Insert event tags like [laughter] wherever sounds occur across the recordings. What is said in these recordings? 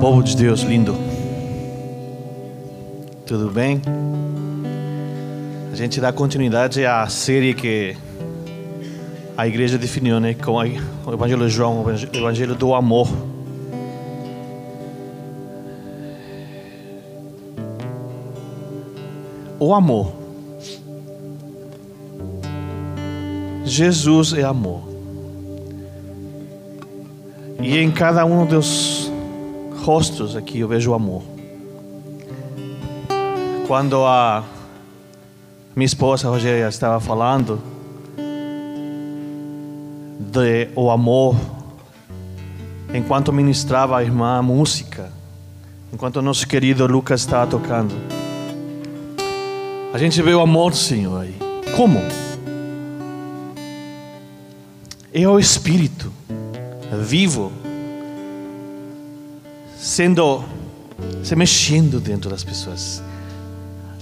Povo de Deus lindo. Tudo bem? A gente dá continuidade à série que a igreja definiu, né? Com o Evangelho de João, o Evangelho do amor. O amor. Jesus é amor. E em cada um dos rostos aqui eu vejo amor. Quando a minha esposa Rogéria estava falando de o amor enquanto ministrava a irmã a música, enquanto o nosso querido Lucas estava tocando. A gente vê o amor do Senhor aí. Como? É o Espírito vivo sendo se mexendo dentro das pessoas.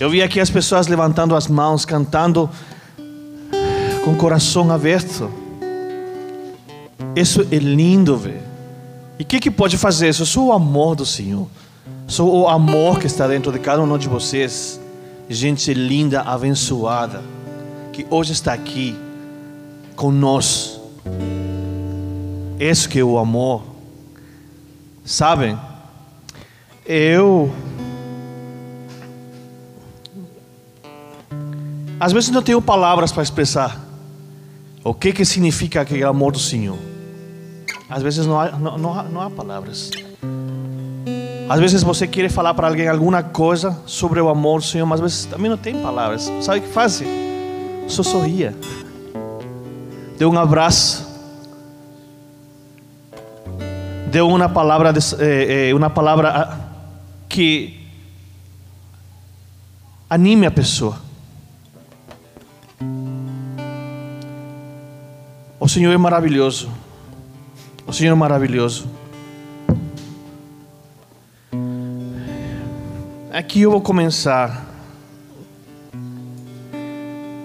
Eu vi aqui as pessoas levantando as mãos, cantando com o coração aberto. Isso é lindo ver. E o que, que pode fazer isso? Só o amor do Senhor. Só o amor que está dentro de cada um de vocês. Gente linda, abençoada, que hoje está aqui conosco. Isso que é o amor. Sabem? Eu às vezes não tenho palavras para expressar o que que significa aquele amor do Senhor. Às vezes não há, não, não há, não há palavras. Às vezes você quer falar para alguém alguma coisa sobre o amor do Senhor, mas às vezes também não tem palavras. Sabe o que faz? Só sorria. Dê um abraço. Dê uma palavra, eh, eh, uma palavra que anime a pessoa. O Senhor é maravilhoso. O Senhor é maravilhoso. Aqui eu vou começar.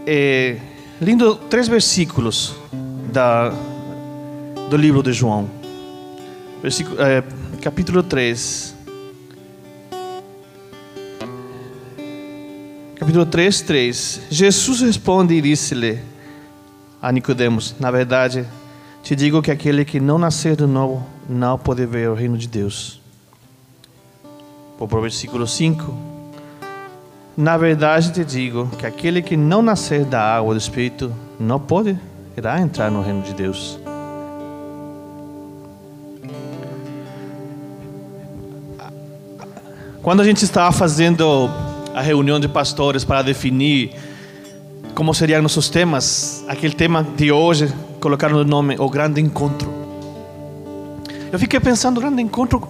É, lindo três versículos da, do livro de João. Versículo, é, capítulo 3. Capítulo 3, 3. Jesus responde e disse-lhe a Nicodemos: Na verdade, te digo que aquele que não nascer de novo não pode ver o reino de Deus. Vou o versículo 5. Na verdade te digo que aquele que não nascer da água do Espírito não pode irá entrar no reino de Deus. Quando a gente estava fazendo a reunião de pastores para definir como seriam nossos temas, aquele tema de hoje, colocaram o nome O Grande Encontro. Eu fiquei pensando, Grande Encontro,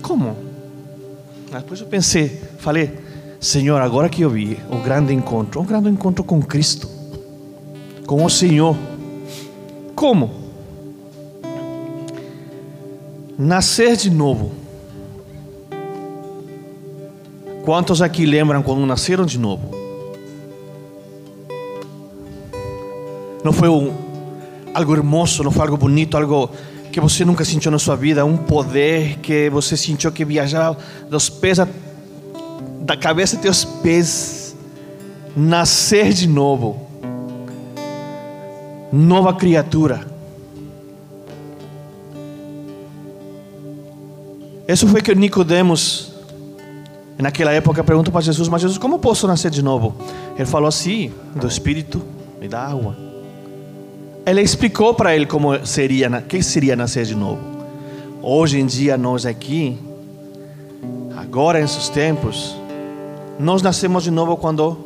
como? Depois eu pensei, falei, Senhor, agora que eu vi o grande encontro, um grande encontro com Cristo, com o Senhor. Como? Nascer de novo. Quantos aqui lembram quando nasceram de novo? Não foi um, algo hermoso, não foi algo bonito, algo que você nunca sentiu na sua vida, um poder que você sentiu que viajava dos pés a, da cabeça até os pés, nascer de novo, nova criatura. Isso foi que Nicodemos naquela época perguntou para Jesus, mas Jesus, como posso nascer de novo? Ele falou assim, do Espírito e da água. Ele explicou para ele como seria, que seria nascer de novo. Hoje em dia nós aqui, agora nesses tempos, nós nascemos de novo quando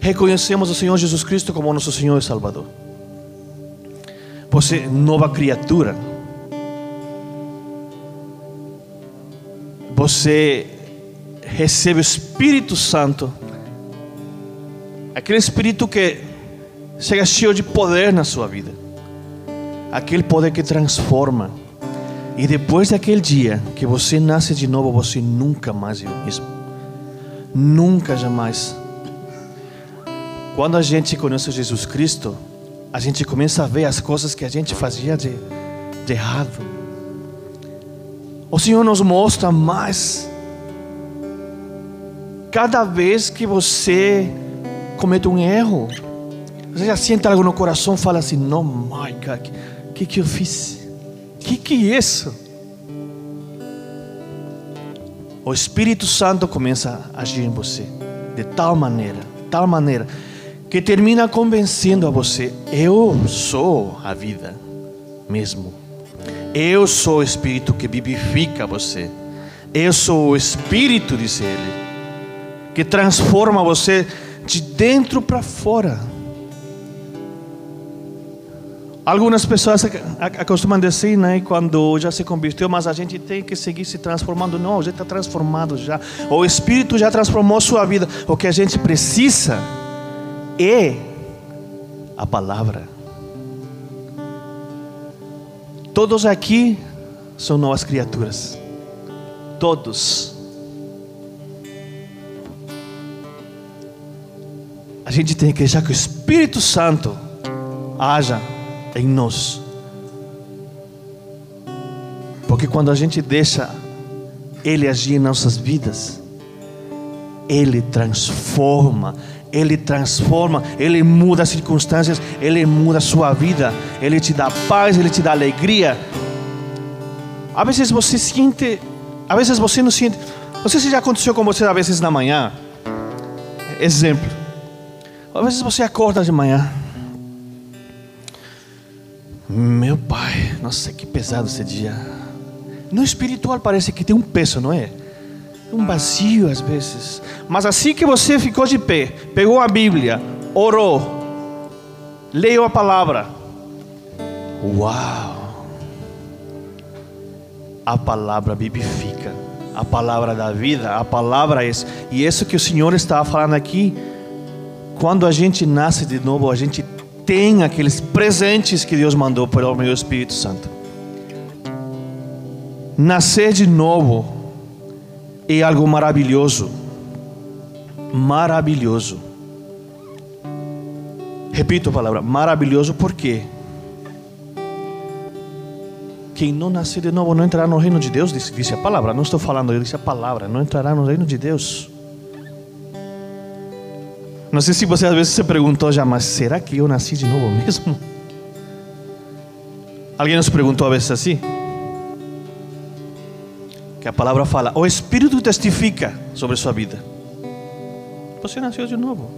reconhecemos o Senhor Jesus Cristo como nosso Senhor e Salvador. Você nova criatura. Você recebe o Espírito Santo. Aquele Espírito que chega cheio de poder na sua vida. Aquele poder que transforma. E depois daquele dia que você nasce de novo, você nunca mais é o mesmo. Nunca, jamais. Quando a gente conhece Jesus Cristo, a gente começa a ver as coisas que a gente fazia de, de errado. O Senhor nos mostra mais. Cada vez que você comete um erro, você já sente algo no coração, fala assim: Não, my God, o que, que eu fiz? Que, que é isso? O Espírito Santo começa a agir em você de tal maneira, tal maneira, que termina convencendo a você: eu sou a vida mesmo. Eu sou o Espírito que vivifica você. Eu sou o Espírito, diz ele, que transforma você de dentro para fora. Algumas pessoas acostumam dizer, né, quando já se converteu, mas a gente tem que seguir se transformando. Não, a gente está transformado já. O Espírito já transformou sua vida. O que a gente precisa é a palavra. Todos aqui são novas criaturas. Todos. A gente tem que deixar que o Espírito Santo haja em nós. Porque quando a gente deixa Ele agir em nossas vidas, Ele transforma, Ele transforma, Ele muda as circunstâncias, Ele muda a sua vida, Ele te dá paz, Ele te dá alegria. Às vezes você sente, às vezes você não sente. Não sei se já aconteceu com você às vezes na manhã. Exemplo. Às vezes você acorda de manhã. Meu pai, nossa, que pesado esse dia. No espiritual parece que tem um peso, não é? Um vazio às vezes. Mas assim que você ficou de pé, pegou a Bíblia, orou, leu a palavra. Uau! A palavra vivifica. A palavra da vida, a palavra é. E isso que o Senhor estava falando aqui, quando a gente nasce de novo, a gente tem aqueles presentes que Deus mandou pelo meu Espírito Santo. Nascer de novo é algo maravilhoso. Maravilhoso. Repito a palavra, maravilhoso porque quem não nascer de novo não entrará no reino de Deus, disse, disse a palavra. Não estou falando, disse a palavra, não entrará no reino de Deus. Não sei se você às vezes se perguntou já, mas será que eu nasci de novo mesmo? [laughs] Alguém nos perguntou a vezes assim? Que a palavra fala: O Espírito testifica sobre sua vida. Você nasceu de novo.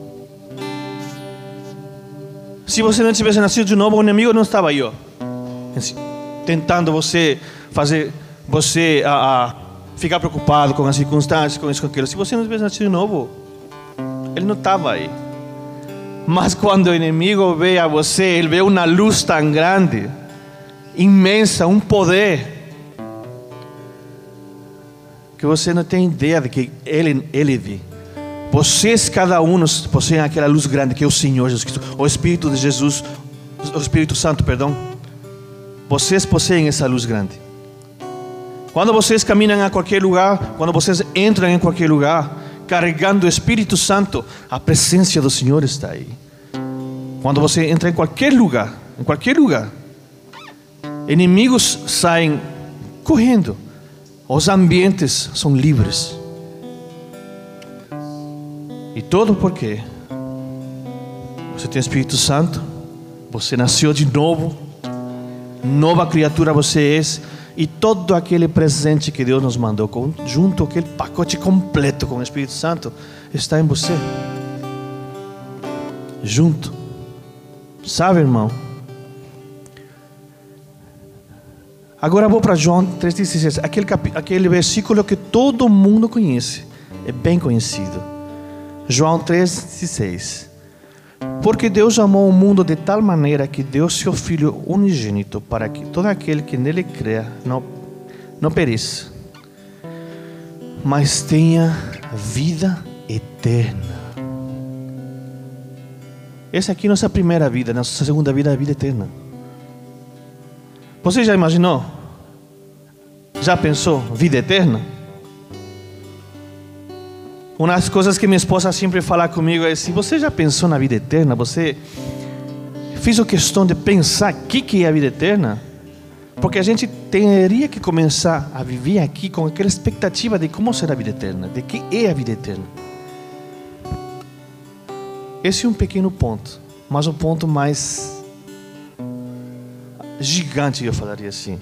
Se você não tivesse nascido de novo, o inimigo não estava aí, ó, tentando você fazer você a, a ficar preocupado com as circunstâncias, com isso, com aquilo. Se você não tivesse nascido de novo, ele não estava aí. Mas quando o inimigo vê a você, ele vê uma luz tão grande, imensa, um poder, que você não tem ideia de que ele, ele vê. Vocês, cada um, possuem aquela luz grande que é o Senhor Jesus Cristo, o Espírito de Jesus, o Espírito Santo, perdão. Vocês possuem essa luz grande. Quando vocês caminham a qualquer lugar, quando vocês entram em qualquer lugar, carregando o Espírito Santo, a presença do Senhor está aí. Quando você entra em qualquer lugar, em qualquer lugar, inimigos saem correndo, os ambientes são livres. E todo porque você tem o Espírito Santo, você nasceu de novo, nova criatura você é e todo aquele presente que Deus nos mandou, junto aquele pacote completo com o Espírito Santo, está em você. Junto. Sabe, irmão? Agora vou para João 3,16. Aquele, aquele versículo que todo mundo conhece. É bem conhecido. João 3,16. Porque Deus amou o mundo de tal maneira que deu seu Filho unigênito para que todo aquele que nele crê não, não pereça, mas tenha vida eterna. Essa aqui é nossa primeira vida, nossa segunda vida é a vida eterna. Você já imaginou? Já pensou vida eterna? Uma das coisas que minha esposa sempre fala comigo é assim: você já pensou na vida eterna? Você fez a questão de pensar o que, que é a vida eterna? Porque a gente teria que começar a viver aqui com aquela expectativa de como será a vida eterna, de que é a vida eterna. Esse é um pequeno ponto, mas um ponto mais gigante, eu falaria assim,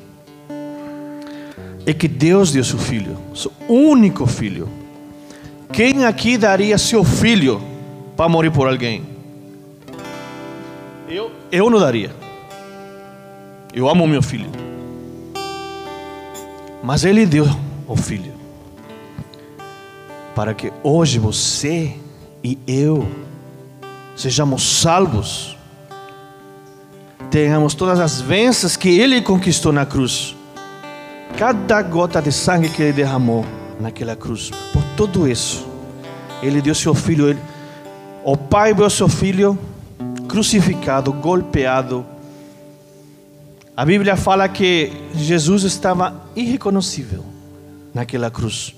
é que Deus deu seu filho, seu único filho. Quem aqui daria seu filho para morrer por alguém? Eu, eu não daria. Eu amo meu filho. Mas Ele deu o filho para que hoje você e eu sejamos salvos, tenhamos todas as bênçãos que Ele conquistou na cruz, cada gota de sangue que Ele derramou naquela cruz, tudo isso, Ele deu seu filho, ele, o Pai deu seu filho crucificado, golpeado. A Bíblia fala que Jesus estava irreconhecível naquela cruz.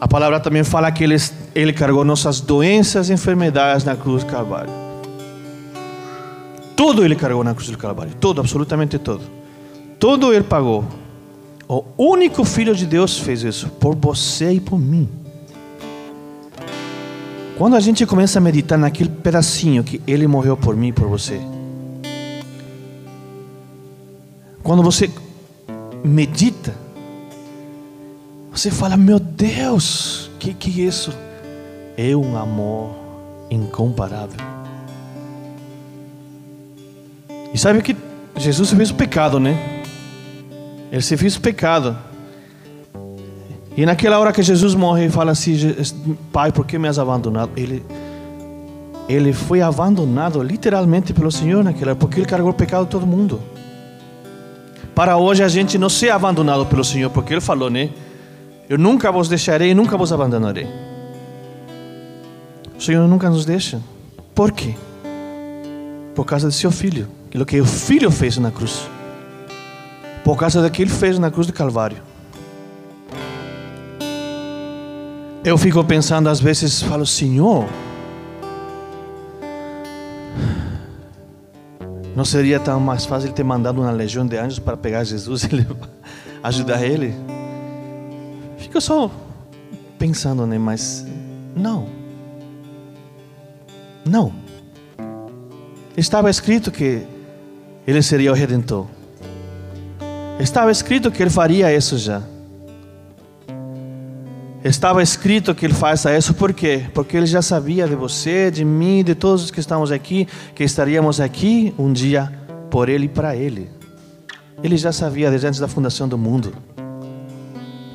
A palavra também fala que ele, ele carregou nossas doenças e enfermidades na cruz do Calvário. Tudo ele carregou na cruz do Calvário. Tudo, absolutamente tudo. Tudo ele pagou. O único Filho de Deus fez isso por você e por mim. Quando a gente começa a meditar naquele pedacinho que Ele morreu por mim e por você, quando você medita, você fala: Meu Deus, que que é isso? É um amor incomparável. E sabe que Jesus fez o pecado, né? Ele se fez pecado. E naquela hora que Jesus morre, ele fala assim: Pai, por que me has abandonado? Ele, ele foi abandonado literalmente pelo Senhor naquela hora, porque ele carregou o pecado de todo mundo. Para hoje a gente não ser abandonado pelo Senhor, porque ele falou, né? Eu nunca vos deixarei, nunca vos abandonarei. O Senhor nunca nos deixa. Por quê? Por causa do seu filho, aquilo que o filho fez na cruz. Por causa daquilo que fez na cruz do Calvário. Eu fico pensando às vezes, falo, Senhor, não seria tão mais fácil ter mandado uma legião de anjos para pegar Jesus e [laughs] ajudar ele? Fico só pensando, né? Mas não, não. Estava escrito que ele seria o redentor. Estava escrito que ele faria isso já. Estava escrito que ele faça isso por quê? Porque ele já sabia de você, de mim, de todos os que estamos aqui, que estaríamos aqui um dia por ele e para ele. Ele já sabia desde antes da fundação do mundo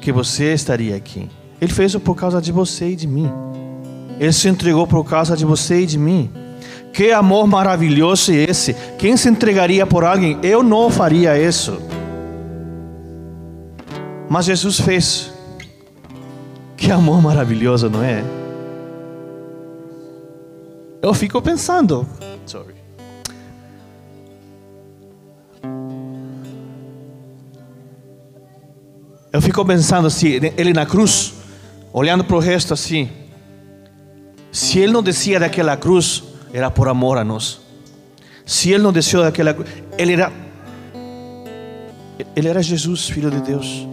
que você estaria aqui. Ele fez isso por causa de você e de mim. Ele se entregou por causa de você e de mim. Que amor maravilhoso é esse? Quem se entregaria por alguém? Eu não faria isso. Mas Jesus fez. Que amor maravilhoso, não é? Eu fico pensando. Sorry. Eu fico pensando assim, ele na cruz, olhando para o resto assim. Se ele não descia daquela cruz, era por amor a nós. Se ele não desceu daquela cruz, ele era ele era Jesus, filho de Deus.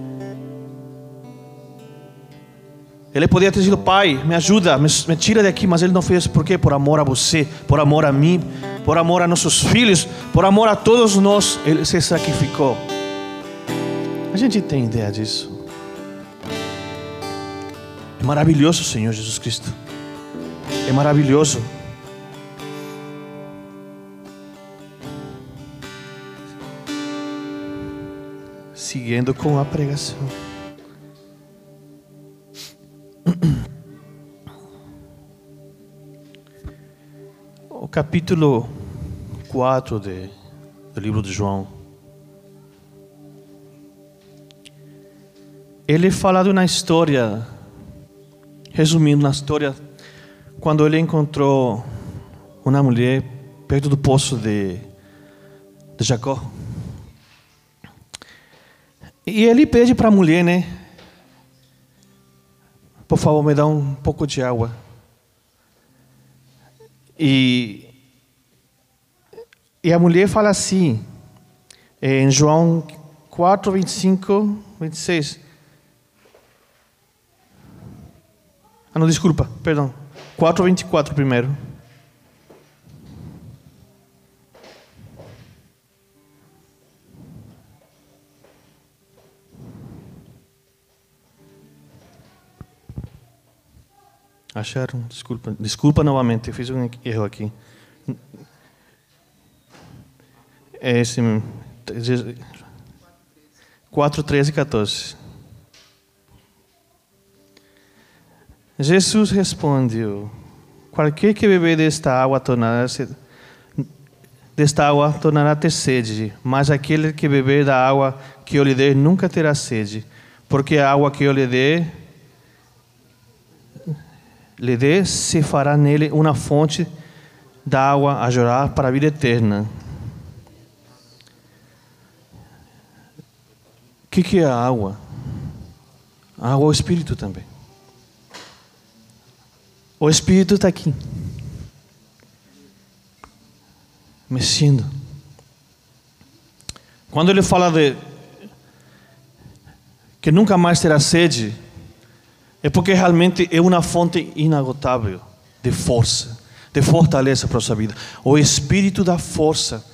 Ele poderia ter sido pai, me ajuda, me, me tira daqui, mas ele não fez por quê? Por amor a você, por amor a mim, por amor a nossos filhos, por amor a todos nós, ele se sacrificou. A gente tem ideia disso. É maravilhoso, Senhor Jesus Cristo. É maravilhoso. Seguindo com a pregação. Capítulo 4 de, do livro de João. Ele fala de uma história, resumindo na história, quando ele encontrou uma mulher perto do poço de, de Jacó. E ele pede para a mulher, né? Por favor, me dá um pouco de água. E, e a mulher fala assim: em João 4, 25, 26. Ah, não, desculpa, perdão. 4, 24 primeiro. Acharam? Desculpa, desculpa novamente, eu fiz um erro aqui. É esse mesmo. 4, 13 e 14. Jesus respondeu: Qualquer que beber desta água tornará desta água tornará ter sede, mas aquele que beber da água que eu lhe der nunca terá sede, porque a água que eu lhe der lhe dê se fará nele uma fonte da água a jorrar para a vida eterna. Que, que é a água? A água é o Espírito também. O Espírito está aqui. Mexendo. Quando ele fala de que nunca mais terá sede, é porque realmente é uma fonte inagotável de força, de fortaleza para a sua vida. O Espírito dá força.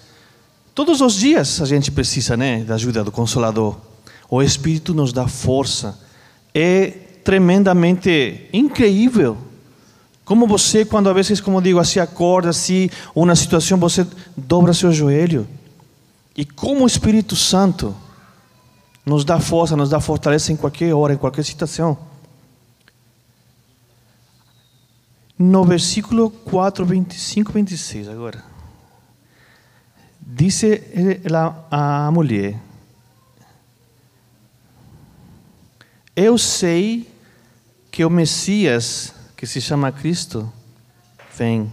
Todos os dias a gente precisa né, da ajuda do Consolador. O Espírito nos dá força. É tremendamente incrível como você, quando a vezes, como digo, assim acorda, assim, uma situação, você dobra seu joelho. E como o Espírito Santo nos dá força, nos dá fortaleza em qualquer hora, em qualquer situação. No versículo 4, 25, 26, agora. Disse a mulher: Eu sei que o Messias que se chama Cristo, vem.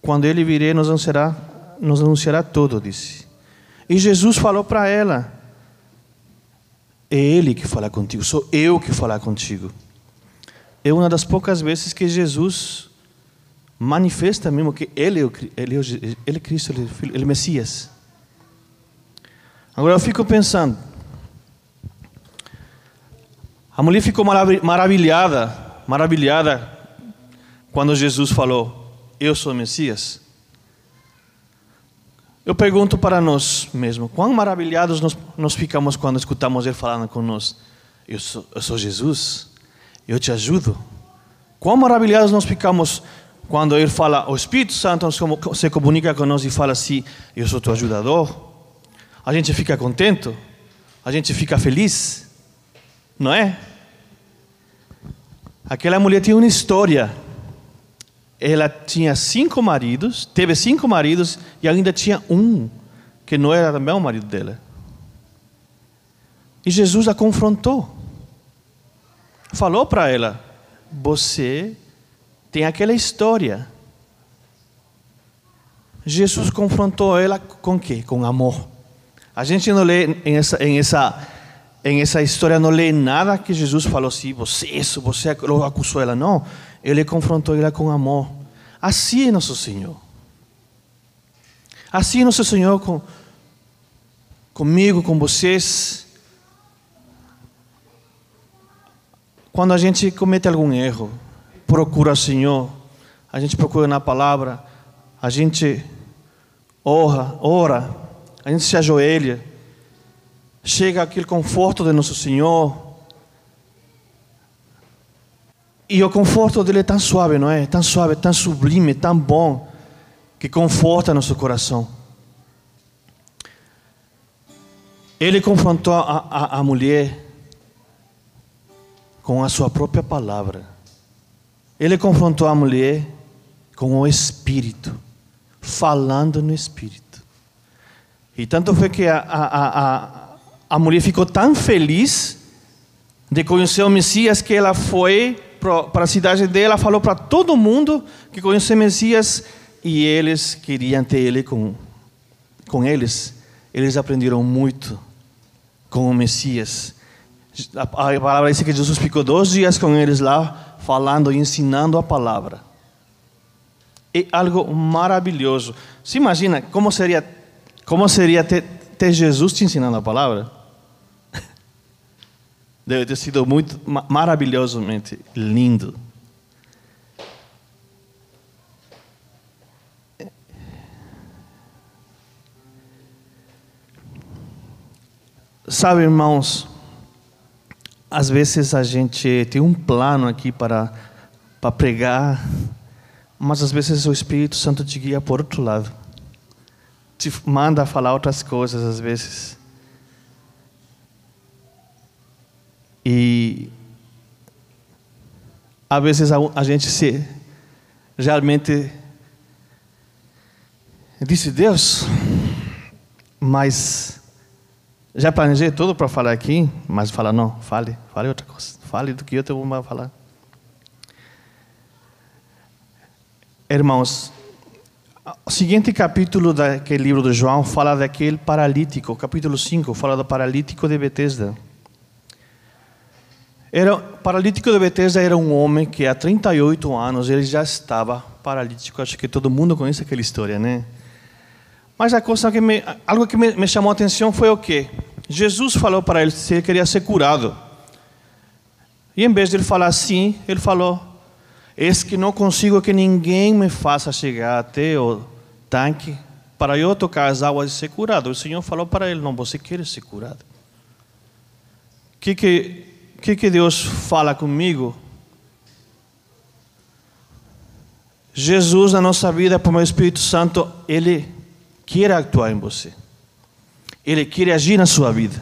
Quando ele vier, nos anunciará, nos anunciará tudo, disse. E Jesus falou para ela: É Ele que fala contigo, sou eu que falar contigo. É uma das poucas vezes que Jesus manifesta mesmo que Ele é, o, ele é, o, ele é Cristo, é, ele é Messias. Agora eu fico pensando. A mulher ficou maravilhada, maravilhada quando Jesus falou: Eu sou o Messias? Eu pergunto para nós mesmos: quão maravilhados nós, nós ficamos quando escutamos Ele falando conosco: eu sou, eu sou Jesus, eu te ajudo. Quão maravilhados nós ficamos quando Ele fala, o Espírito Santo se comunica conosco e fala assim: Eu sou teu ajudador. A gente fica contente, a gente fica feliz, não é? Aquela mulher tinha uma história ela tinha cinco maridos, teve cinco maridos e ainda tinha um que não era também o marido dela. E Jesus a confrontou. Falou para ela: Você tem aquela história. Jesus confrontou ela com quê? Com amor. A gente não lê em essa, em essa, em essa história, não lê nada que Jesus falou assim, você isso, você acusou ela. Não. Ele confrontou ela com amor. Assim nosso Senhor. Assim nosso Senhor com, comigo, com vocês. Quando a gente comete algum erro, procura o Senhor, a gente procura na palavra, a gente ora, ora, a gente se ajoelha, chega aquele conforto de nosso Senhor, e o conforto dele é tão suave, não é? Tão suave, tão sublime, tão bom, que conforta nosso coração. Ele confrontou a, a, a mulher com a sua própria palavra. Ele confrontou a mulher com o Espírito, falando no Espírito. E tanto foi que a, a, a, a mulher ficou tão feliz de conhecer o Messias que ela foi para a cidade dela, falou para todo mundo que conhecia Messias e eles queriam ter ele com, com eles. Eles aprenderam muito com o Messias. A, a palavra diz que Jesus ficou dois dias com eles lá, falando e ensinando a palavra. É algo maravilhoso. Se imagina como seria, como seria ter, ter Jesus te ensinando a palavra? Deve ter sido muito maravilhosamente lindo. Sabe, irmãos, às vezes a gente tem um plano aqui para, para pregar, mas às vezes o Espírito Santo te guia por outro lado. Te manda falar outras coisas às vezes. E às vezes a, a gente se realmente disse Deus, mas já planejei tudo para falar aqui, mas fala não, fale, fale outra coisa, fale do que eu tenho falar. Irmãos, o seguinte capítulo daquele livro de João fala daquele paralítico, capítulo 5, fala do paralítico de Betesda. Era, paralítico de Betesda era um homem que há 38 anos ele já estava paralítico. Acho que todo mundo conhece aquela história, né? Mas a coisa que me, algo que me, me chamou a atenção foi o quê? Jesus falou para ele se ele queria ser curado. E em vez de ele falar sim, ele falou: Eis que não consigo que ninguém me faça chegar até o tanque para eu tocar as águas e ser curado. O Senhor falou para ele: Não, você quer ser curado. O que, que, que, que Deus fala comigo? Jesus, na nossa vida, por meu Espírito Santo, Ele quer actuar em você. Ele quer agir na sua vida.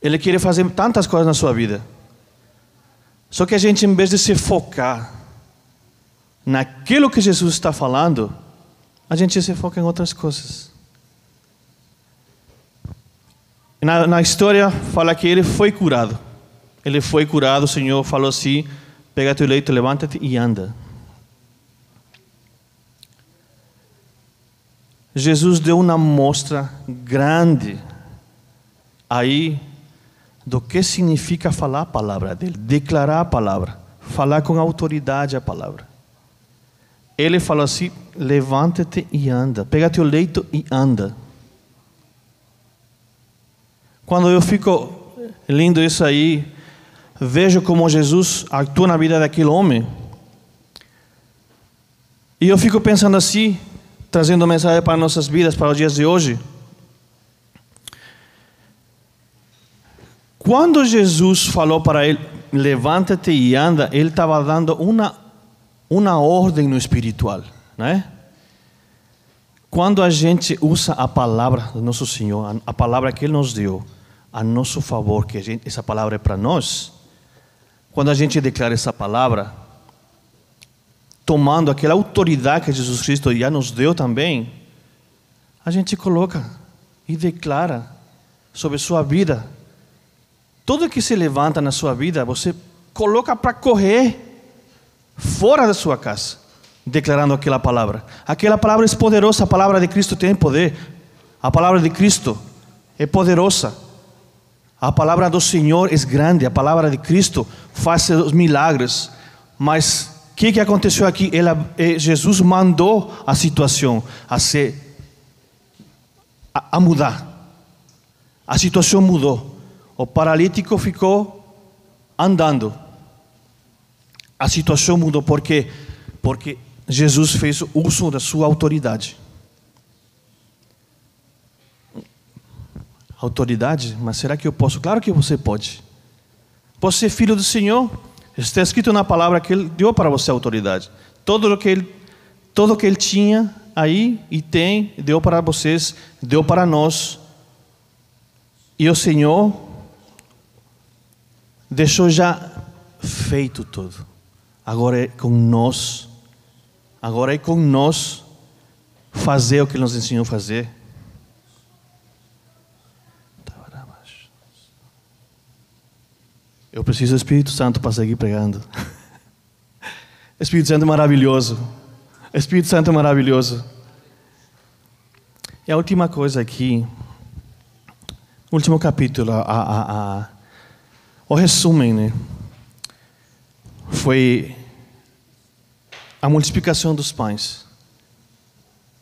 Ele quer fazer tantas coisas na sua vida. Só que a gente, em vez de se focar naquilo que Jesus está falando, a gente se foca em outras coisas. Na, na história fala que ele foi curado. Ele foi curado, o Senhor falou assim: pega teu leito, levanta-te e anda. Jesus deu uma mostra grande aí do que significa falar a palavra dele, declarar a palavra, falar com autoridade a palavra. Ele falou assim: levanta-te e anda, pega teu leito e anda. Quando eu fico lendo isso aí, vejo como Jesus atua na vida daquele homem, e eu fico pensando assim: trazendo mensagem para nossas vidas, para os dias de hoje. Quando Jesus falou para ele, levanta-te e anda, ele estava dando uma, uma ordem no espiritual, né? Quando a gente usa a palavra do nosso Senhor, a palavra que Ele nos deu, a nosso favor, que gente, essa palavra é para nós, quando a gente declara essa palavra, tomando aquela autoridade que Jesus Cristo já nos deu também, a gente coloca e declara sobre sua vida. Tudo que se levanta na sua vida, você coloca para correr fora da sua casa, declarando aquela palavra. Aquela palavra é poderosa, a palavra de Cristo tem poder. A palavra de Cristo é poderosa. A palavra do Senhor é grande, a palavra de Cristo faz os milagres, mas o que, que aconteceu aqui? Ela, eh, Jesus mandou a situação a ser a, a mudar. A situação mudou. O paralítico ficou andando. A situação mudou porque porque Jesus fez uso da sua autoridade. Autoridade? Mas será que eu posso? Claro que você pode. Posso ser filho do Senhor? Está escrito na palavra que ele deu para você autoridade. Todo o que ele, todo o que ele tinha aí e tem, deu para vocês, deu para nós. E o Senhor deixou já feito tudo. Agora é com nós. Agora é com nós fazer o que ele nos ensinou a fazer. Eu preciso do Espírito Santo para seguir pregando. [laughs] Espírito Santo é maravilhoso. Espírito Santo é maravilhoso. E a última coisa aqui, último capítulo, a, a, a, o resumo, né? Foi a multiplicação dos pães.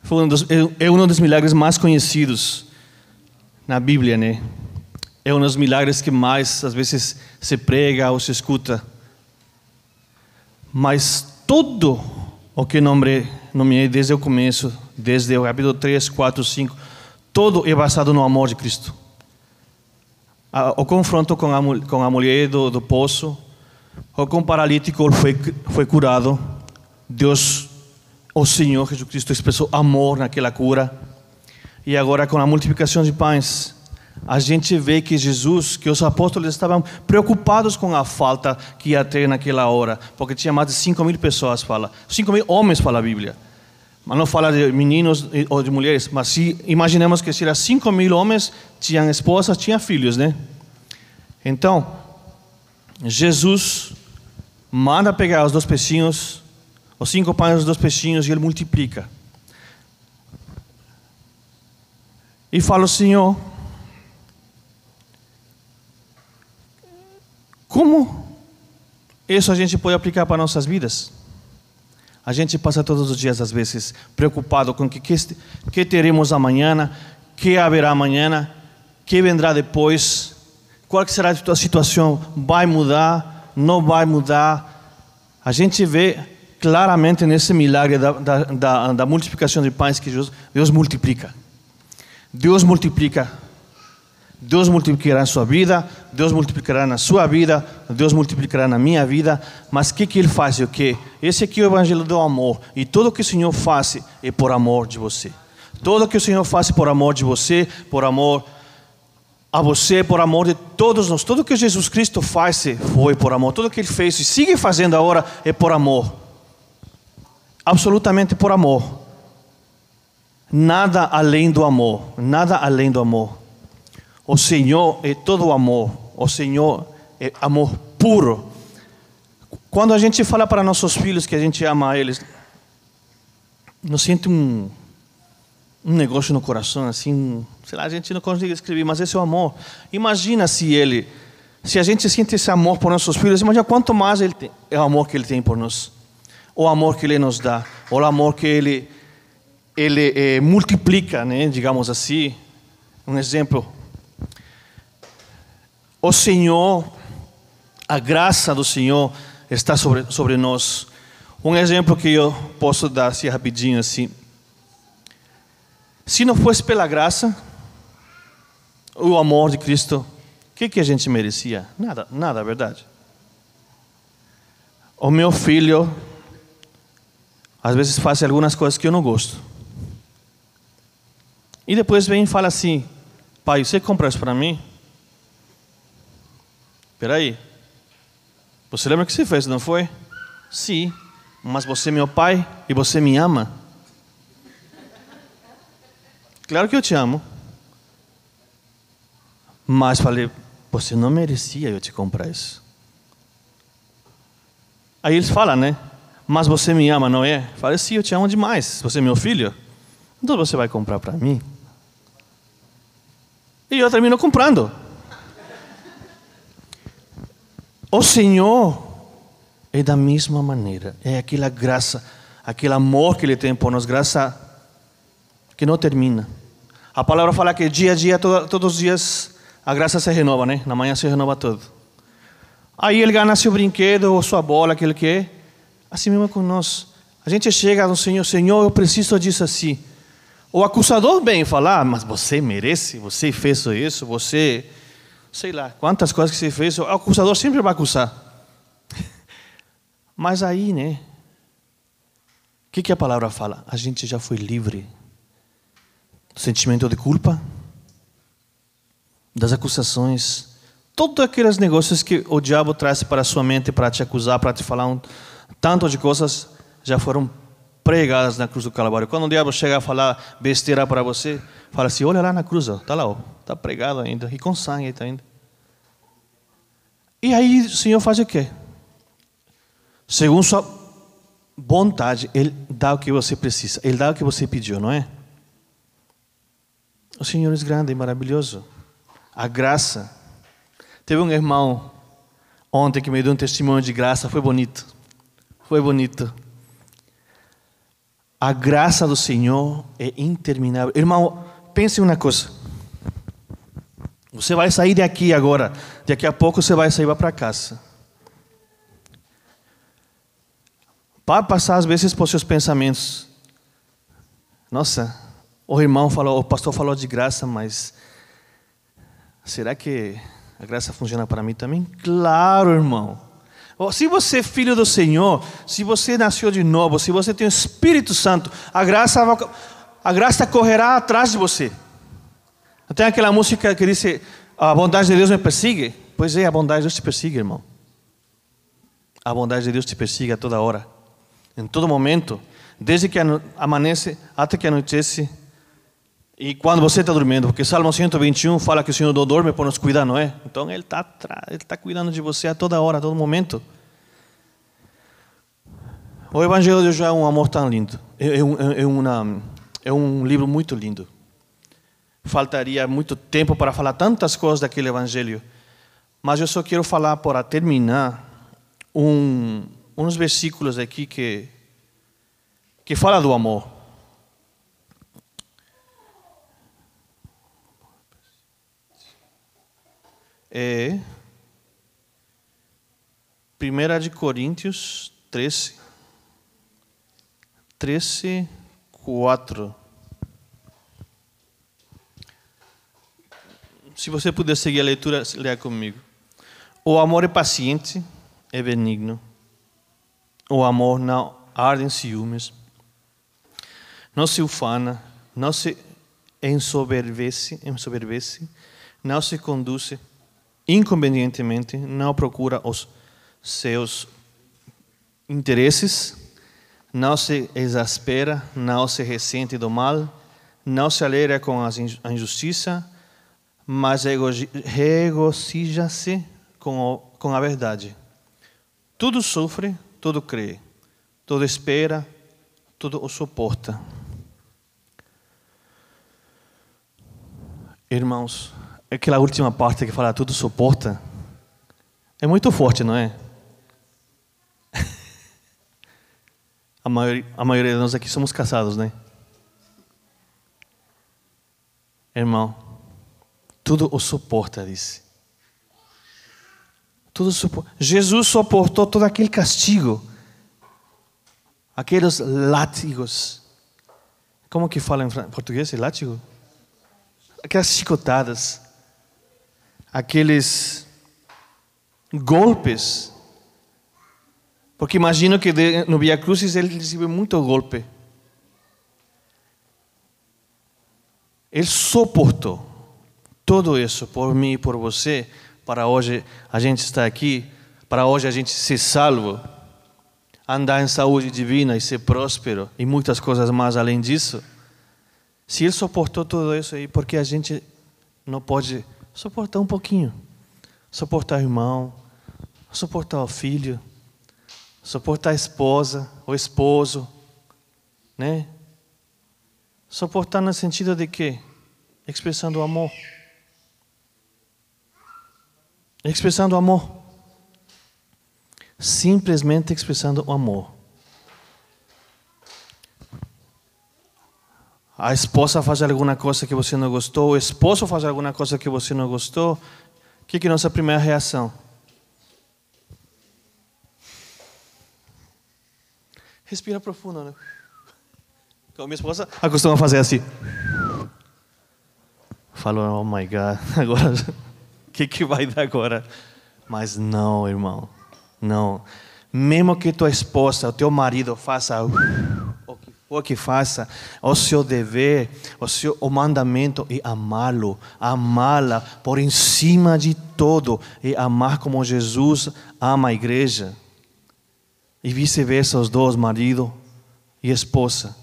Foi um dos, é, é um dos milagres mais conhecidos na Bíblia, né? É um dos milagres que mais às vezes se prega ou se escuta. Mas tudo o que nome, nomeei desde o começo, desde o capítulo 3, 4, 5, todo é baseado no amor de Cristo. O confronto com a, com a mulher do, do poço, o com o paralítico foi, foi curado. Deus, o Senhor Jesus Cristo, expressou amor naquela cura. E agora, com a multiplicação de pães, a gente vê que Jesus, que os apóstolos estavam preocupados com a falta que ia ter naquela hora, porque tinha mais de 5 mil pessoas, fala. 5 mil homens, fala a Bíblia. Mas não fala de meninos ou de mulheres, mas se imaginemos que se eram 5 mil homens, tinham esposas, tinham filhos, né? Então, Jesus manda pegar os dois peixinhos, os cinco pães e os dois peixinhos, e ele multiplica. E fala o Senhor, como isso a gente pode aplicar para nossas vidas? A gente passa todos os dias, às vezes, preocupado com o que, que, que teremos amanhã, que haverá amanhã, que vendrá depois, qual será a situação, vai mudar, não vai mudar. A gente vê claramente nesse milagre da, da, da, da multiplicação de pães que Deus, Deus multiplica. Deus multiplica Deus multiplicará na sua vida, Deus multiplicará na sua vida, Deus multiplicará na minha vida. Mas o que, que Ele faz? O que? Esse aqui é o Evangelho do amor. E tudo que o Senhor faz é por amor de você. Tudo que o Senhor faz por amor de você, por amor a você, por amor de todos nós. Tudo que Jesus Cristo faz foi por amor. Tudo que Ele fez e sigue fazendo agora é por amor. Absolutamente por amor. Nada além do amor. Nada além do amor. O Senhor é todo amor. O Senhor é amor puro. Quando a gente fala para nossos filhos que a gente ama eles, não sente um, um negócio no coração, assim, sei lá, a gente não consegue escrever, mas esse é o amor. Imagina se ele, se a gente sente esse amor por nossos filhos, imagina quanto mais ele tem, é o amor que ele tem por nós, o amor que ele nos dá, o amor que ele, ele eh, multiplica, né, digamos assim. Um exemplo, o Senhor, a graça do Senhor está sobre, sobre nós. Um exemplo que eu posso dar assim rapidinho assim. Se não fosse pela graça, o amor de Cristo, o que, que a gente merecia? Nada, nada, é verdade. O meu filho, às vezes faz algumas coisas que eu não gosto. E depois vem e fala assim: Pai, você compra isso para mim? Espera aí. Você lembra que você fez, não foi? Sim. Mas você é meu pai e você me ama. Claro que eu te amo. Mas falei, você não merecia eu te comprar isso. Aí eles falam, né? Mas você me ama, não é? Falei, sim, eu te amo demais. Você é meu filho. Então você vai comprar para mim. E eu termino comprando. O Senhor é da mesma maneira, é aquela graça, aquele amor que Ele tem por nós, graça que não termina. A palavra fala que dia a dia, todos os dias, a graça se renova, né? Na manhã se renova tudo. Aí ele ganha seu brinquedo ou sua bola, aquele que é. Assim mesmo é com nós. A gente chega no Senhor, Senhor, eu preciso disso assim. O acusador vem falar, ah, mas você merece, você fez isso, você sei lá, quantas coisas que você fez, o acusador sempre vai acusar. [laughs] Mas aí, né? O que, que a palavra fala? A gente já foi livre do sentimento de culpa, das acusações, todos aqueles negócios que o diabo traz para a sua mente para te acusar, para te falar um tanto de coisas, já foram pregadas na cruz do Calvário. Quando o diabo chega a falar besteira para você, fala assim: olha lá na cruz, está lá, está pregado ainda, e com sangue ainda. E aí o Senhor faz o quê? Segundo sua vontade, Ele dá o que você precisa, Ele dá o que você pediu, não é? O Senhor é grande e maravilhoso. A graça. Teve um irmão ontem que me deu um testemunho de graça, foi bonito. Foi bonito. A graça do Senhor é interminável. Irmão, pense uma coisa. Você vai sair daqui agora. Daqui a pouco você vai sair para casa. Para passar às vezes por seus pensamentos. Nossa, o irmão falou, o pastor falou de graça, mas será que a graça funciona para mim também? Claro, irmão. Se você é filho do Senhor, se você nasceu de novo, se você tem o Espírito Santo, a graça, a graça correrá atrás de você. Tem aquela música que diz: A bondade de Deus me persegue. Pois é, a bondade de Deus te persegue, irmão. A bondade de Deus te persegue a toda hora, em todo momento, desde que amanhece até que anoitece e quando você está dormindo. Porque Salmo 121 fala que o Senhor dorme por nos cuidar, não é? Então Ele está tá cuidando de você a toda hora, a todo momento. O Evangelho de João é um amor tão lindo. É, é, um, é, uma, é um livro muito lindo faltaria muito tempo para falar tantas coisas daquele evangelho. Mas eu só quero falar, para terminar, um, uns versículos aqui que, que fala do amor. É 1 de Coríntios 13, 13, 4. Se você puder seguir a leitura, leia comigo. O amor é paciente, é benigno. O amor não arde em ciúmes. Não se ufana, não se ensoberbece, ensoberbece não se conduz inconvenientemente, não procura os seus interesses, não se exaspera, não se ressente do mal, não se alegra com a injustiça, mas regozija-se com, com a verdade. Tudo sofre, tudo crê, tudo espera, tudo o suporta. Irmãos, aquela última parte que fala tudo suporta é muito forte, não é? [laughs] A maioria, a maioria de nós aqui somos casados, né? Irmão, tudo o suporta, disse. Tudo. Jesus suportou todo aquele castigo, aqueles látigos. Como que fala em português? Látigo? Aquelas chicotadas, aqueles golpes. Porque imagino que no Via Crucis ele recebeu muito golpe. Ele suportou tudo isso por mim e por você, para hoje a gente estar aqui, para hoje a gente ser salvo, andar em saúde divina e ser próspero e muitas coisas mais além disso. Se ele suportou tudo isso aí, porque a gente não pode suportar um pouquinho? Suportar o irmão, suportar o filho, suportar a esposa, o esposo, né? Suportar no sentido de quê? Expressando o amor. Expressando amor. Simplesmente expressando o amor. A esposa faz alguma coisa que você não gostou, o esposo faz alguma coisa que você não gostou, o que, que é a nossa primeira reação? Respira profundo. Né? Então, minha esposa acostuma fazer assim. Falou, oh my God, [laughs] agora que, que vai dar agora? Mas não, irmão, não. Mesmo que tua esposa, o teu marido faça o que for que faça, o seu dever, o seu o mandamento é amá-lo, amá-la por em cima de todo e amar como Jesus ama a igreja. E vice-versa, os dois, marido e esposa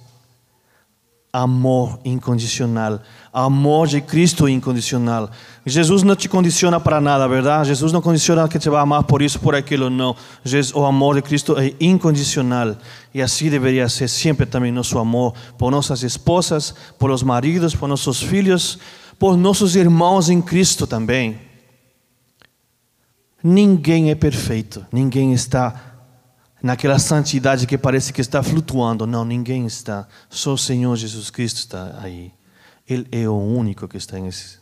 amor incondicional, amor de Cristo incondicional. Jesus não te condiciona para nada, verdade? Jesus não condiciona que te vai amar por isso, por aquilo, não. O amor de Cristo é incondicional e assim deveria ser sempre também nosso amor por nossas esposas, por os maridos, por nossos filhos, por nossos irmãos em Cristo também. Ninguém é perfeito, ninguém está naquela santidade que parece que está flutuando. Não, ninguém está. Só o Senhor Jesus Cristo está aí. Ele é o único que está nesse,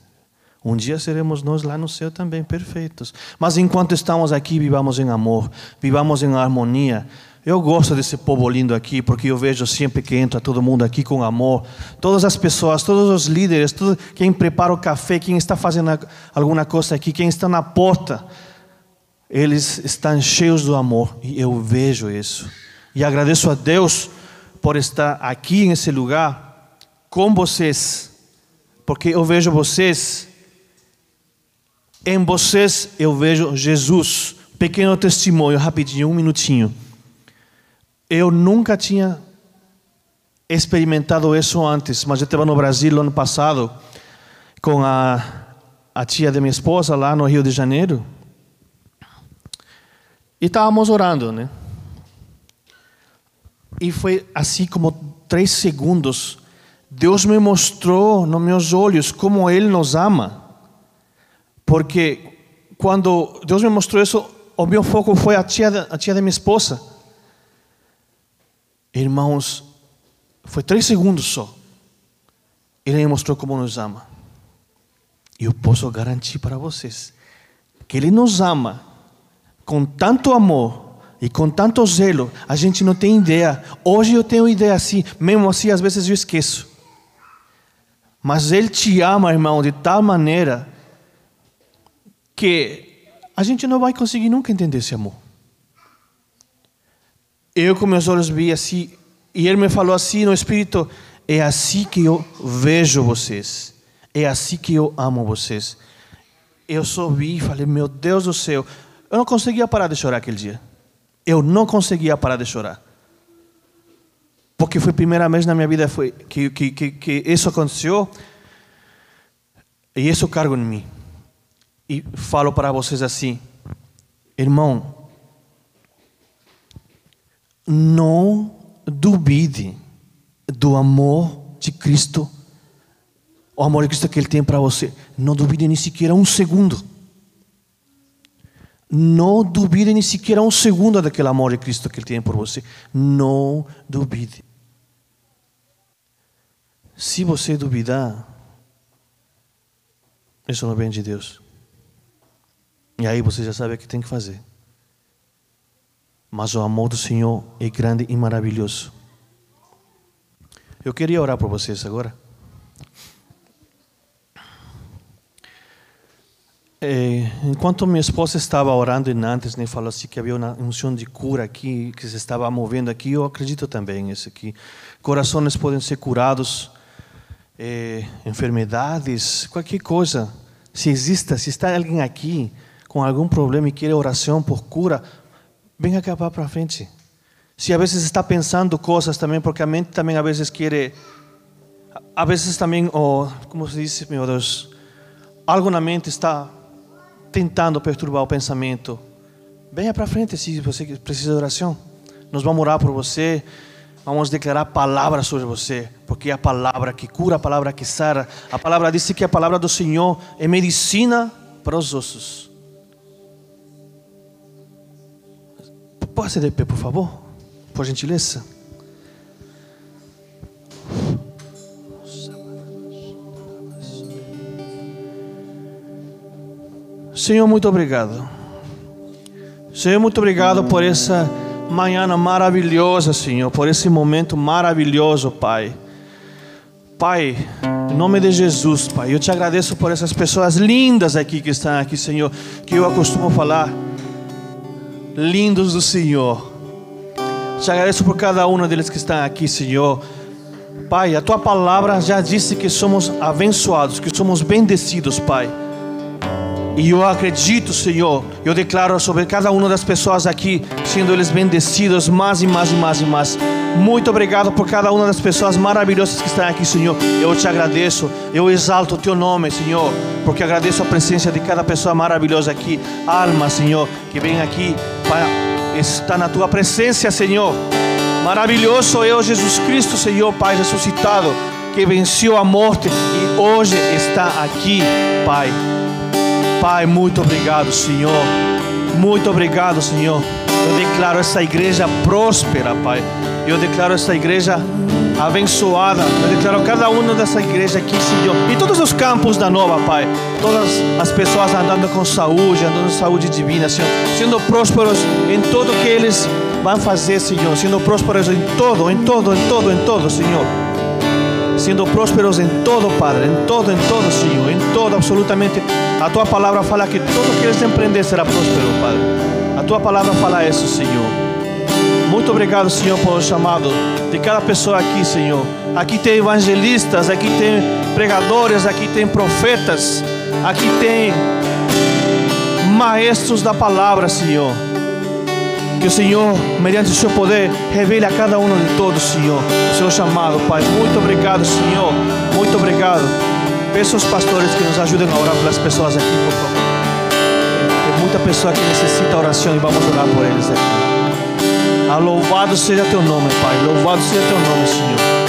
Um dia seremos nós lá no céu também perfeitos. Mas enquanto estamos aqui, vivamos em amor, vivamos em harmonia. Eu gosto desse povo lindo aqui, porque eu vejo sempre que entra todo mundo aqui com amor. Todas as pessoas, todos os líderes, tudo, quem prepara o café, quem está fazendo alguma coisa aqui, quem está na porta, eles estão cheios do amor. E eu vejo isso. E agradeço a Deus por estar aqui nesse lugar com vocês, porque eu vejo vocês em vocês eu vejo Jesus. Pequeno testemunho, rapidinho, um minutinho. Eu nunca tinha experimentado isso antes, mas eu estava no Brasil ano passado com a, a tia de minha esposa lá no Rio de Janeiro. E estávamos orando, né? E foi assim como três segundos. Deus me mostrou nos meus olhos como Ele nos ama. Porque quando Deus me mostrou isso, o meu foco foi a tia, a tia de minha esposa. Irmãos, foi três segundos só. Ele me mostrou como nos ama. E eu posso garantir para vocês que Ele nos ama com tanto amor e com tanto zelo, a gente não tem ideia. Hoje eu tenho ideia assim, mesmo assim às vezes eu esqueço. Mas Ele te ama, irmão, de tal maneira que a gente não vai conseguir nunca entender esse amor. Eu com meus olhos vi assim, e ele me falou assim no Espírito: é assim que eu vejo vocês, é assim que eu amo vocês. Eu só vi e falei: meu Deus do céu, eu não conseguia parar de chorar aquele dia. Eu não conseguia parar de chorar. Porque foi a primeira vez na minha vida foi que, que, que, que isso aconteceu e isso cargo em mim e falo para vocês assim, irmão, não duvide do amor de Cristo, o amor de Cristo que Ele tem para você. Não duvide nem sequer um segundo. Não duvide nem sequer um segundo daquele amor de Cristo que Ele tem por você. Não duvide. Se você duvidar, isso não vem de Deus. E aí você já sabe o que tem que fazer. Mas o amor do Senhor é grande e maravilhoso. Eu queria orar por vocês agora. É, enquanto minha esposa estava orando em antes, né, falou assim que havia uma unção de cura aqui, que se estava movendo aqui, eu acredito também nisso aqui. Corações podem ser curados, é, enfermidades, qualquer coisa. Se exista, se está alguém aqui com algum problema e quer oração por cura, venha cá para frente. Se às vezes está pensando coisas também, porque a mente também às vezes quer, às vezes também, oh, como se diz, meu Deus, algo na mente está tentando perturbar o pensamento. Venha para frente se você precisa de oração. Nós vamos orar por você. Vamos declarar palavras sobre você, porque é a palavra que cura, a palavra que sara. A palavra diz que a palavra do Senhor é medicina para os ossos. Pode ser de pé, por favor? Por gentileza. Senhor, muito obrigado. Senhor, muito obrigado por essa manhã maravilhosa, Senhor, por esse momento maravilhoso, Pai. Pai, em nome de Jesus, Pai, eu te agradeço por essas pessoas lindas aqui que estão aqui, Senhor, que eu costumo falar lindos do Senhor. Te agradeço por cada um deles que está aqui, Senhor. Pai, a tua palavra já disse que somos abençoados, que somos bendecidos, Pai. E eu acredito, Senhor, eu declaro sobre cada uma das pessoas aqui, sendo eles bendecidos mais e mais e mais e mais. Muito obrigado por cada uma das pessoas maravilhosas que estão aqui, Senhor. Eu te agradeço, eu exalto o teu nome, Senhor, porque agradeço a presença de cada pessoa maravilhosa aqui. Alma, Senhor, que vem aqui para estar na tua presença, Senhor. Maravilhoso é o Jesus Cristo, Senhor, Pai ressuscitado, que venceu a morte e hoje está aqui, Pai. Pai, muito obrigado, Senhor. Muito obrigado, Senhor. Eu declaro essa igreja próspera, Pai. Eu declaro esta igreja abençoada. Eu declaro cada uma dessa igreja aqui, Senhor. E todos os campos da nova, Pai. Todas as pessoas andando com saúde, andando com saúde divina, Senhor. Sendo prósperos em tudo que eles vão fazer, Senhor. Sendo prósperos em todo, em todo, em todo, em todo, Senhor. Sendo prósperos em todo, Padre. Em todo, em todo, Senhor. Em todo, absolutamente. A tua palavra fala que tudo que eles empreender será próspero, Padre. A tua palavra fala isso, Senhor. Muito obrigado, Senhor, pelo chamado de cada pessoa aqui, Senhor. Aqui tem evangelistas, aqui tem pregadores, aqui tem profetas, aqui tem maestros da palavra, Senhor. Que o Senhor, mediante o seu poder, revele a cada um de todos, Senhor, o seu chamado, Pai. Muito obrigado, Senhor. Muito obrigado. Peço aos pastores que nos ajudem a orar pelas pessoas aqui, por favor. Tem muita pessoa que necessita oração e vamos orar por eles aqui. Ah, louvado seja teu nome, Pai. Louvado seja teu nome, Senhor.